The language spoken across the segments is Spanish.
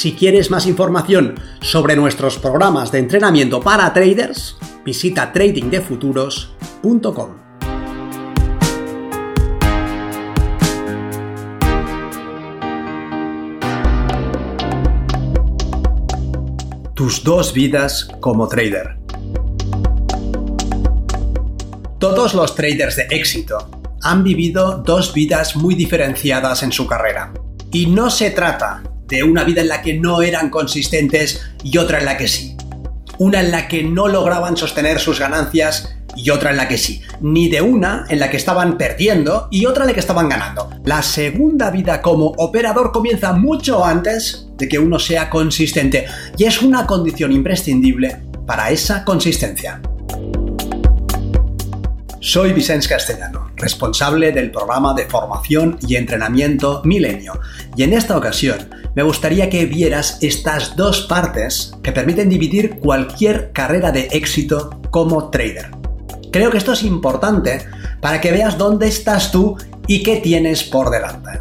Si quieres más información sobre nuestros programas de entrenamiento para traders, visita tradingdefuturos.com. Tus dos vidas como trader. Todos los traders de éxito han vivido dos vidas muy diferenciadas en su carrera. Y no se trata de una vida en la que no eran consistentes y otra en la que sí. Una en la que no lograban sostener sus ganancias y otra en la que sí. Ni de una en la que estaban perdiendo y otra en la que estaban ganando. La segunda vida como operador comienza mucho antes de que uno sea consistente y es una condición imprescindible para esa consistencia. Soy Vicente Castellano, responsable del programa de formación y entrenamiento Milenio, y en esta ocasión me gustaría que vieras estas dos partes que permiten dividir cualquier carrera de éxito como trader. Creo que esto es importante para que veas dónde estás tú y qué tienes por delante.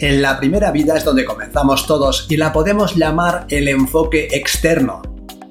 En la primera vida es donde comenzamos todos y la podemos llamar el enfoque externo,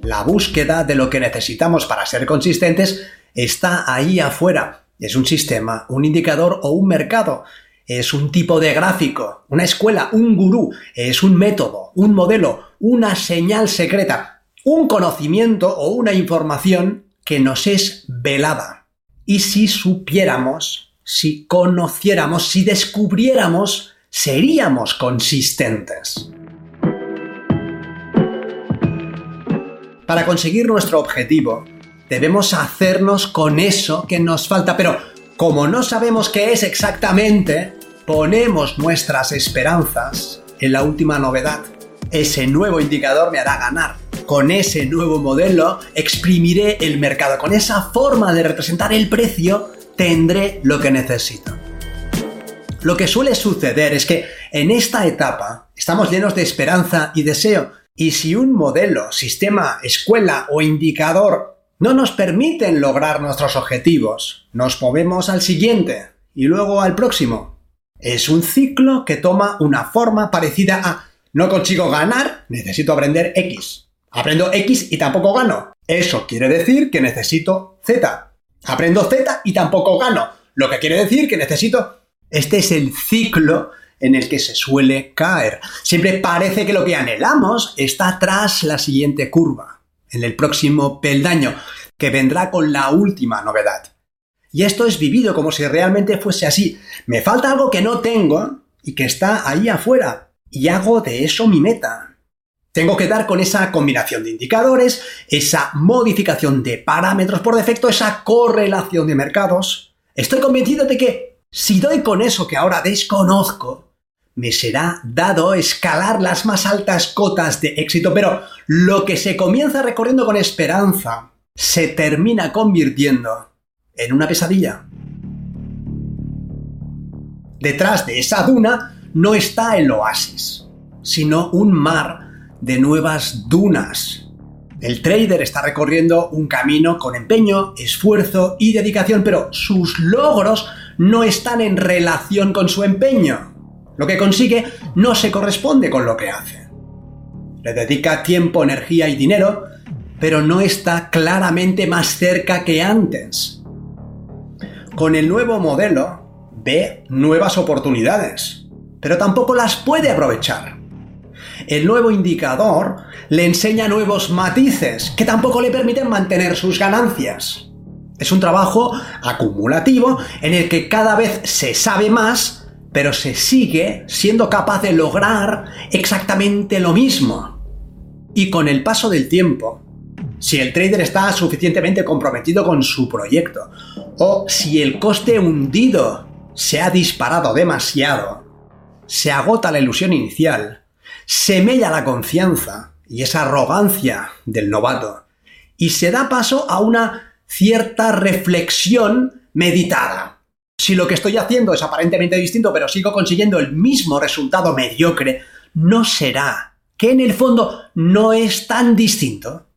la búsqueda de lo que necesitamos para ser consistentes está ahí afuera. Es un sistema, un indicador o un mercado. Es un tipo de gráfico, una escuela, un gurú, es un método, un modelo, una señal secreta, un conocimiento o una información que nos es velada. Y si supiéramos, si conociéramos, si descubriéramos, seríamos consistentes. Para conseguir nuestro objetivo, debemos hacernos con eso que nos falta, pero como no sabemos qué es exactamente, ponemos nuestras esperanzas en la última novedad. Ese nuevo indicador me hará ganar. Con ese nuevo modelo exprimiré el mercado. Con esa forma de representar el precio tendré lo que necesito. Lo que suele suceder es que en esta etapa estamos llenos de esperanza y deseo. Y si un modelo, sistema, escuela o indicador no nos permiten lograr nuestros objetivos. Nos movemos al siguiente y luego al próximo. Es un ciclo que toma una forma parecida a no consigo ganar, necesito aprender X. Aprendo X y tampoco gano. Eso quiere decir que necesito Z. Aprendo Z y tampoco gano. Lo que quiere decir que necesito... Este es el ciclo en el que se suele caer. Siempre parece que lo que anhelamos está tras la siguiente curva en el próximo peldaño, que vendrá con la última novedad. Y esto es vivido como si realmente fuese así. Me falta algo que no tengo y que está ahí afuera, y hago de eso mi meta. Tengo que dar con esa combinación de indicadores, esa modificación de parámetros por defecto, esa correlación de mercados. Estoy convencido de que si doy con eso que ahora desconozco, me será dado escalar las más altas cotas de éxito, pero lo que se comienza recorriendo con esperanza se termina convirtiendo en una pesadilla. Detrás de esa duna no está el oasis, sino un mar de nuevas dunas. El trader está recorriendo un camino con empeño, esfuerzo y dedicación, pero sus logros no están en relación con su empeño. Lo que consigue no se corresponde con lo que hace. Le dedica tiempo, energía y dinero, pero no está claramente más cerca que antes. Con el nuevo modelo ve nuevas oportunidades, pero tampoco las puede aprovechar. El nuevo indicador le enseña nuevos matices que tampoco le permiten mantener sus ganancias. Es un trabajo acumulativo en el que cada vez se sabe más pero se sigue siendo capaz de lograr exactamente lo mismo. Y con el paso del tiempo, si el trader está suficientemente comprometido con su proyecto, o si el coste hundido se ha disparado demasiado, se agota la ilusión inicial, semella la confianza y esa arrogancia del novato y se da paso a una cierta reflexión meditada. Si lo que estoy haciendo es aparentemente distinto pero sigo consiguiendo el mismo resultado mediocre, ¿no será que en el fondo no es tan distinto?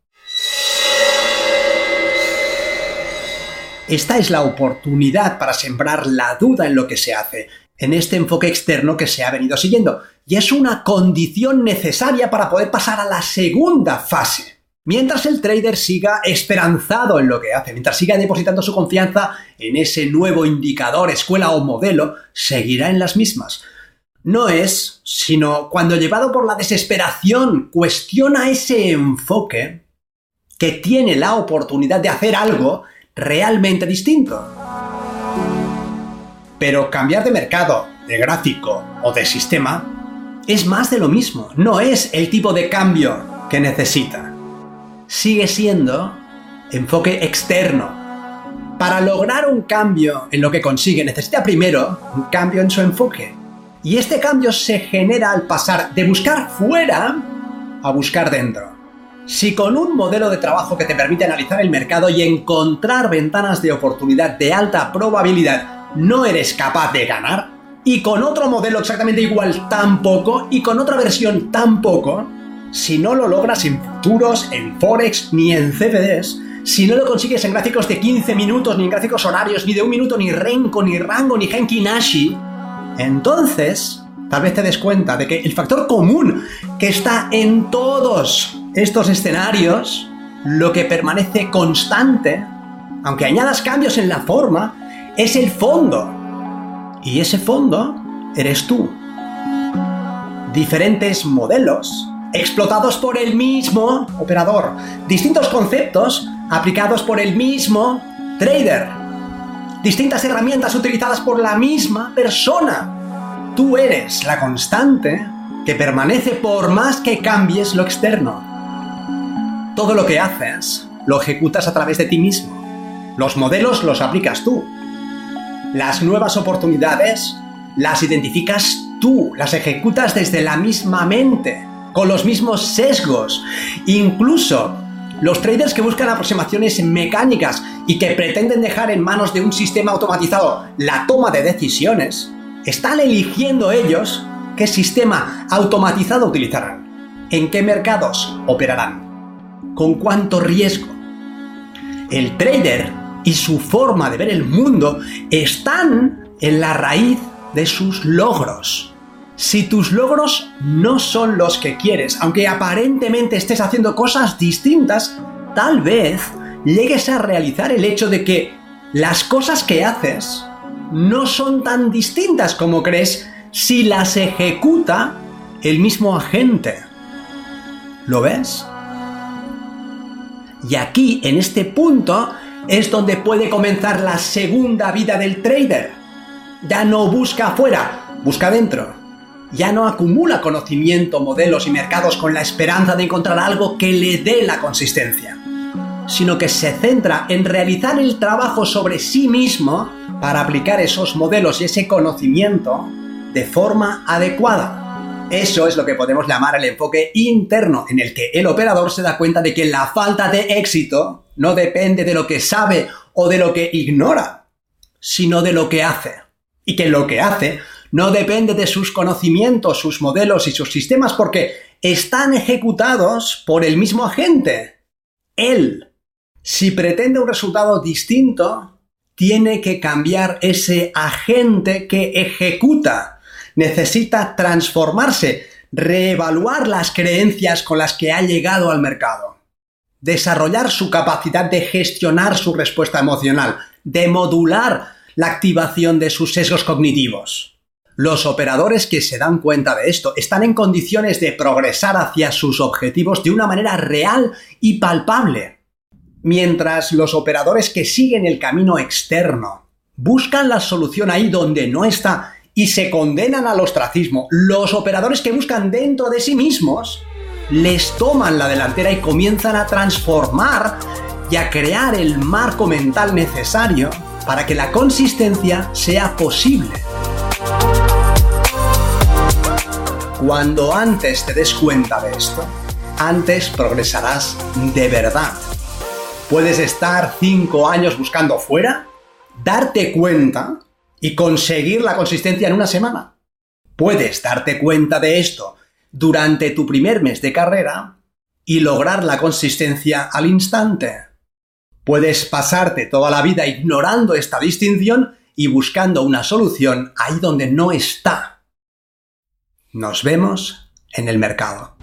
Esta es la oportunidad para sembrar la duda en lo que se hace, en este enfoque externo que se ha venido siguiendo, y es una condición necesaria para poder pasar a la segunda fase. Mientras el trader siga esperanzado en lo que hace, mientras siga depositando su confianza en ese nuevo indicador, escuela o modelo, seguirá en las mismas. No es, sino cuando llevado por la desesperación cuestiona ese enfoque que tiene la oportunidad de hacer algo realmente distinto. Pero cambiar de mercado, de gráfico o de sistema es más de lo mismo, no es el tipo de cambio que necesita sigue siendo enfoque externo. Para lograr un cambio en lo que consigue, necesita primero un cambio en su enfoque. Y este cambio se genera al pasar de buscar fuera a buscar dentro. Si con un modelo de trabajo que te permite analizar el mercado y encontrar ventanas de oportunidad de alta probabilidad no eres capaz de ganar, y con otro modelo exactamente igual tampoco, y con otra versión tampoco, si no lo logras en futuros, en Forex ni en CFDs, si no lo consigues en gráficos de 15 minutos, ni en gráficos horarios, ni de un minuto, ni Renko, ni Rango, ni Genki Nashi, entonces tal vez te des cuenta de que el factor común que está en todos estos escenarios, lo que permanece constante, aunque añadas cambios en la forma, es el fondo. Y ese fondo eres tú. Diferentes modelos explotados por el mismo operador. Distintos conceptos aplicados por el mismo trader. Distintas herramientas utilizadas por la misma persona. Tú eres la constante que permanece por más que cambies lo externo. Todo lo que haces lo ejecutas a través de ti mismo. Los modelos los aplicas tú. Las nuevas oportunidades las identificas tú, las ejecutas desde la misma mente con los mismos sesgos. Incluso los traders que buscan aproximaciones mecánicas y que pretenden dejar en manos de un sistema automatizado la toma de decisiones, están eligiendo ellos qué sistema automatizado utilizarán, en qué mercados operarán, con cuánto riesgo. El trader y su forma de ver el mundo están en la raíz de sus logros. Si tus logros no son los que quieres, aunque aparentemente estés haciendo cosas distintas, tal vez llegues a realizar el hecho de que las cosas que haces no son tan distintas como crees si las ejecuta el mismo agente. ¿Lo ves? Y aquí, en este punto, es donde puede comenzar la segunda vida del trader. Ya no busca afuera, busca dentro ya no acumula conocimiento, modelos y mercados con la esperanza de encontrar algo que le dé la consistencia, sino que se centra en realizar el trabajo sobre sí mismo para aplicar esos modelos y ese conocimiento de forma adecuada. Eso es lo que podemos llamar el enfoque interno, en el que el operador se da cuenta de que la falta de éxito no depende de lo que sabe o de lo que ignora, sino de lo que hace. Y que lo que hace no depende de sus conocimientos, sus modelos y sus sistemas porque están ejecutados por el mismo agente. Él. Si pretende un resultado distinto, tiene que cambiar ese agente que ejecuta. Necesita transformarse, reevaluar las creencias con las que ha llegado al mercado. Desarrollar su capacidad de gestionar su respuesta emocional, de modular la activación de sus sesgos cognitivos. Los operadores que se dan cuenta de esto están en condiciones de progresar hacia sus objetivos de una manera real y palpable. Mientras los operadores que siguen el camino externo buscan la solución ahí donde no está y se condenan al ostracismo, los operadores que buscan dentro de sí mismos les toman la delantera y comienzan a transformar y a crear el marco mental necesario para que la consistencia sea posible. Cuando antes te des cuenta de esto, antes progresarás de verdad. Puedes estar 5 años buscando fuera, darte cuenta y conseguir la consistencia en una semana. Puedes darte cuenta de esto durante tu primer mes de carrera y lograr la consistencia al instante. Puedes pasarte toda la vida ignorando esta distinción y buscando una solución ahí donde no está. Nos vemos en el mercado.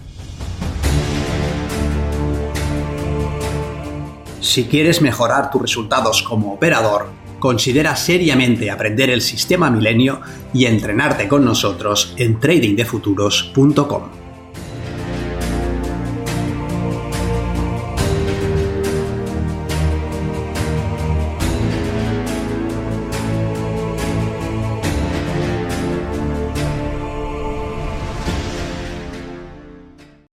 Si quieres mejorar tus resultados como operador, considera seriamente aprender el sistema milenio y entrenarte con nosotros en tradingdefuturos.com.